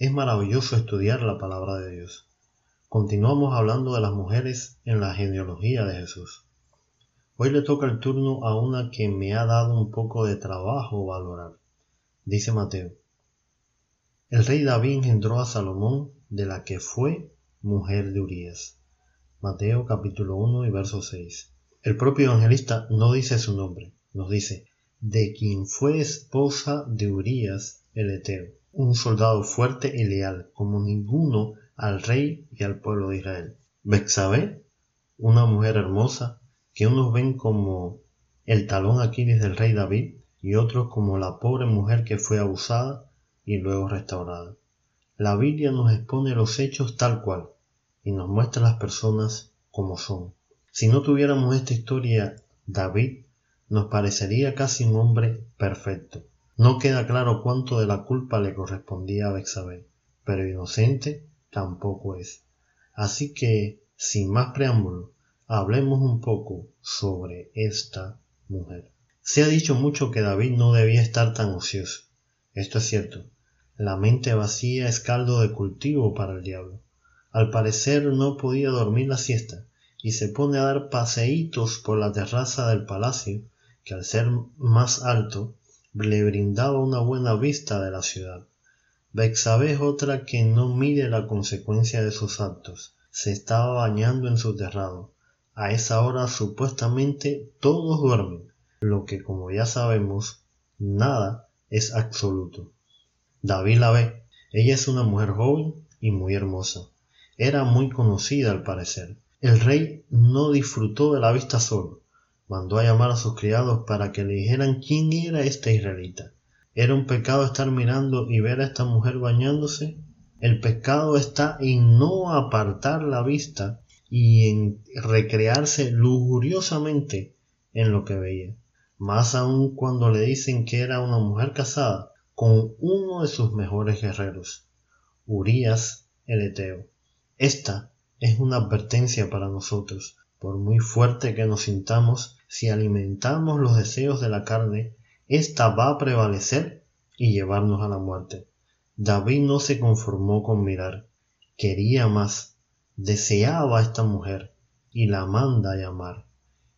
Es maravilloso estudiar la palabra de Dios. Continuamos hablando de las mujeres en la genealogía de Jesús. Hoy le toca el turno a una que me ha dado un poco de trabajo valorar. Dice Mateo. El rey David engendró a Salomón, de la que fue mujer de Urías. Mateo capítulo 1 y verso 6. El propio evangelista no dice su nombre, nos dice, de quien fue esposa de Urías el Eteo, un soldado fuerte y leal como ninguno al rey y al pueblo de Israel. Bexabé, una mujer hermosa que unos ven como el talón Aquiles del rey David y otros como la pobre mujer que fue abusada y luego restaurada. La Biblia nos expone los hechos tal cual y nos muestra las personas como son. Si no tuviéramos esta historia, David nos parecería casi un hombre perfecto. No queda claro cuánto de la culpa le correspondía a Bexabé, pero inocente tampoco es. Así que, sin más preámbulo, hablemos un poco sobre esta mujer. Se ha dicho mucho que David no debía estar tan ocioso. Esto es cierto. La mente vacía es caldo de cultivo para el diablo. Al parecer no podía dormir la siesta y se pone a dar paseítos por la terraza del palacio que al ser más alto le brindaba una buena vista de la ciudad. Bexabé es otra que no mide la consecuencia de sus actos. Se estaba bañando en su terrado. A esa hora supuestamente todos duermen, lo que como ya sabemos, nada es absoluto. David la ve. Ella es una mujer joven y muy hermosa. Era muy conocida al parecer. El rey no disfrutó de la vista solo mandó a llamar a sus criados para que le dijeran quién era esta israelita. ¿Era un pecado estar mirando y ver a esta mujer bañándose? El pecado está en no apartar la vista y en recrearse lujuriosamente en lo que veía. Más aún cuando le dicen que era una mujer casada con uno de sus mejores guerreros, Urías el Eteo. Esta es una advertencia para nosotros. Por muy fuerte que nos sintamos, si alimentamos los deseos de la carne, ésta va a prevalecer y llevarnos a la muerte. David no se conformó con mirar, quería más, deseaba a esta mujer y la manda a llamar.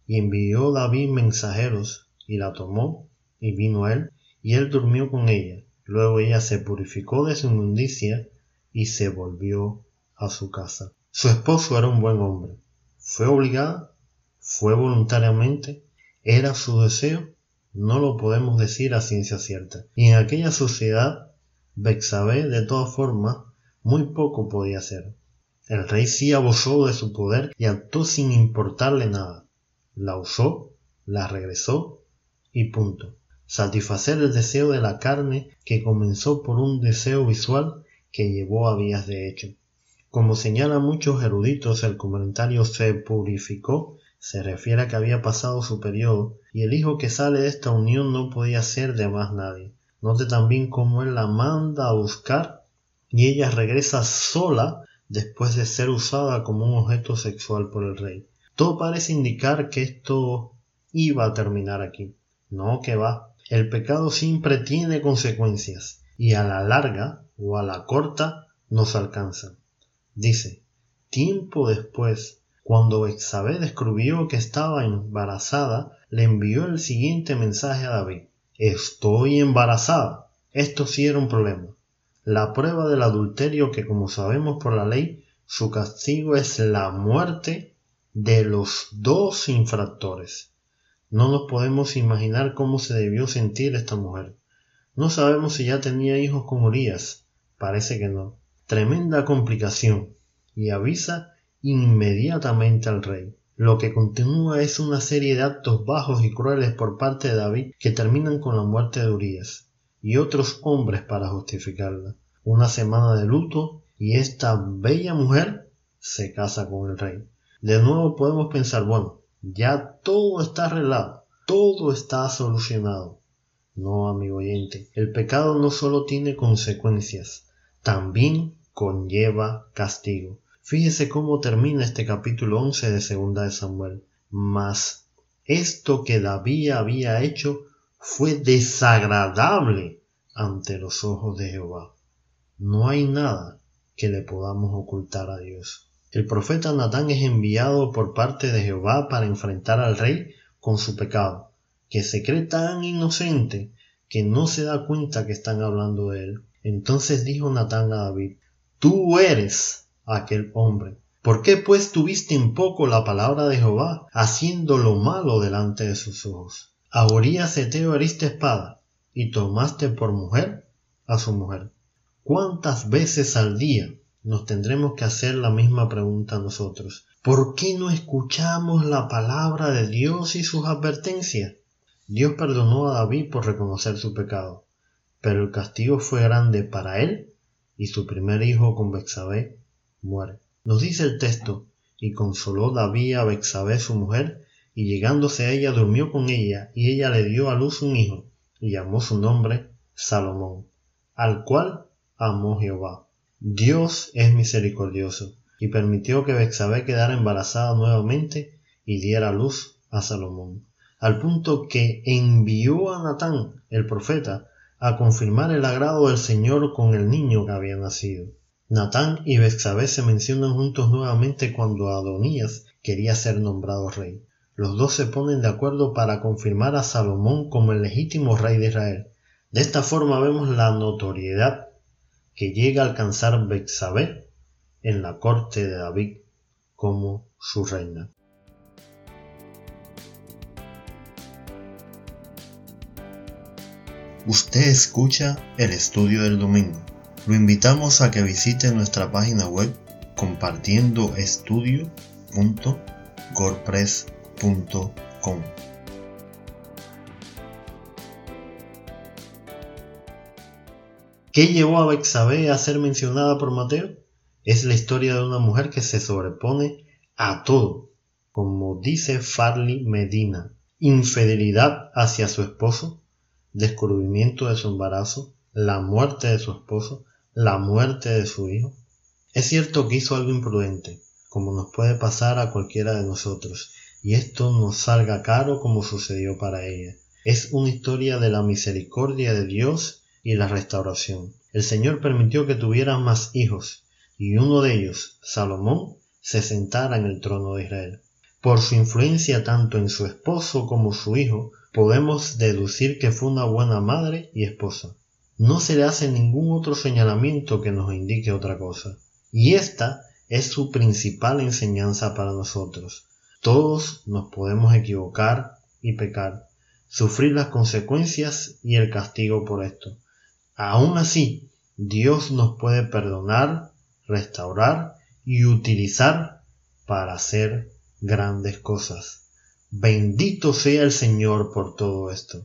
Y envió David mensajeros y la tomó y vino a él y él durmió con ella. Luego ella se purificó de su inmundicia y se volvió a su casa. Su esposo era un buen hombre. ¿Fue obligada? ¿Fue voluntariamente? ¿Era su deseo? No lo podemos decir a ciencia cierta. Y en aquella sociedad, Bexabé, de todas formas, muy poco podía hacer. El rey sí abusó de su poder y actuó sin importarle nada. La usó, la regresó y punto. Satisfacer el deseo de la carne que comenzó por un deseo visual que llevó a vías de hecho. Como señalan muchos eruditos, el comentario se purificó se refiere a que había pasado su periodo y el hijo que sale de esta unión no podía ser de más nadie. Note también cómo él la manda a buscar y ella regresa sola después de ser usada como un objeto sexual por el rey. Todo parece indicar que esto iba a terminar aquí. No, que va. El pecado siempre tiene consecuencias y a la larga o a la corta nos alcanza. Dice, tiempo después cuando Bexabé descubrió que estaba embarazada, le envió el siguiente mensaje a David. Estoy embarazada. Esto sí era un problema. La prueba del adulterio que como sabemos por la ley, su castigo es la muerte de los dos infractores. No nos podemos imaginar cómo se debió sentir esta mujer. No sabemos si ya tenía hijos con Urias. Parece que no. Tremenda complicación. Y avisa inmediatamente al rey. Lo que continúa es una serie de actos bajos y crueles por parte de David que terminan con la muerte de Urias y otros hombres para justificarla. una semana de luto y esta bella mujer se casa con el rey. De nuevo podemos pensar, bueno, ya todo está arreglado, todo está solucionado. No, amigo oyente, el pecado no solo tiene consecuencias, también conlleva castigo. Fíjese cómo termina este capítulo 11 de Segunda de Samuel. Mas esto que David había hecho fue desagradable ante los ojos de Jehová. No hay nada que le podamos ocultar a Dios. El profeta Natán es enviado por parte de Jehová para enfrentar al rey con su pecado, que se cree tan inocente que no se da cuenta que están hablando de él. Entonces dijo Natán a David, Tú eres aquel hombre. ¿Por qué pues tuviste en poco la palabra de Jehová, haciendo lo malo delante de sus ojos? A Urias Eteo espada, y tomaste por mujer a su mujer. ¿Cuántas veces al día nos tendremos que hacer la misma pregunta nosotros? ¿Por qué no escuchamos la palabra de Dios y sus advertencias? Dios perdonó a David por reconocer su pecado, pero el castigo fue grande para él y su primer hijo con Bexabé muere. Nos dice el texto, y consoló David a Bexabé su mujer, y llegándose a ella durmió con ella, y ella le dio a luz un hijo, y llamó su nombre Salomón, al cual amó Jehová. Dios es misericordioso, y permitió que Bexabé quedara embarazada nuevamente y diera luz a Salomón, al punto que envió a Natán, el profeta, a confirmar el agrado del Señor con el niño que había nacido. Natán y Bexabé se mencionan juntos nuevamente cuando Adonías quería ser nombrado rey. Los dos se ponen de acuerdo para confirmar a Salomón como el legítimo rey de Israel. De esta forma vemos la notoriedad que llega a alcanzar Bexabé en la corte de David como su reina. Usted escucha el estudio del domingo. Lo invitamos a que visite nuestra página web compartiendoestudio.gorpress.com. ¿Qué llevó a Bexabé a ser mencionada por Mateo? Es la historia de una mujer que se sobrepone a todo, como dice Farley Medina, infidelidad hacia su esposo, descubrimiento de su embarazo, la muerte de su esposo, la muerte de su hijo. Es cierto que hizo algo imprudente, como nos puede pasar a cualquiera de nosotros, y esto nos salga caro como sucedió para ella. Es una historia de la misericordia de Dios y la restauración. El Señor permitió que tuvieran más hijos, y uno de ellos, Salomón, se sentara en el trono de Israel. Por su influencia tanto en su esposo como su hijo, podemos deducir que fue una buena madre y esposa. No se le hace ningún otro señalamiento que nos indique otra cosa. Y esta es su principal enseñanza para nosotros. Todos nos podemos equivocar y pecar, sufrir las consecuencias y el castigo por esto. Aún así, Dios nos puede perdonar, restaurar y utilizar para hacer grandes cosas. Bendito sea el Señor por todo esto.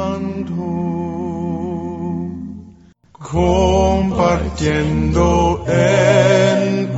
Compartiendo en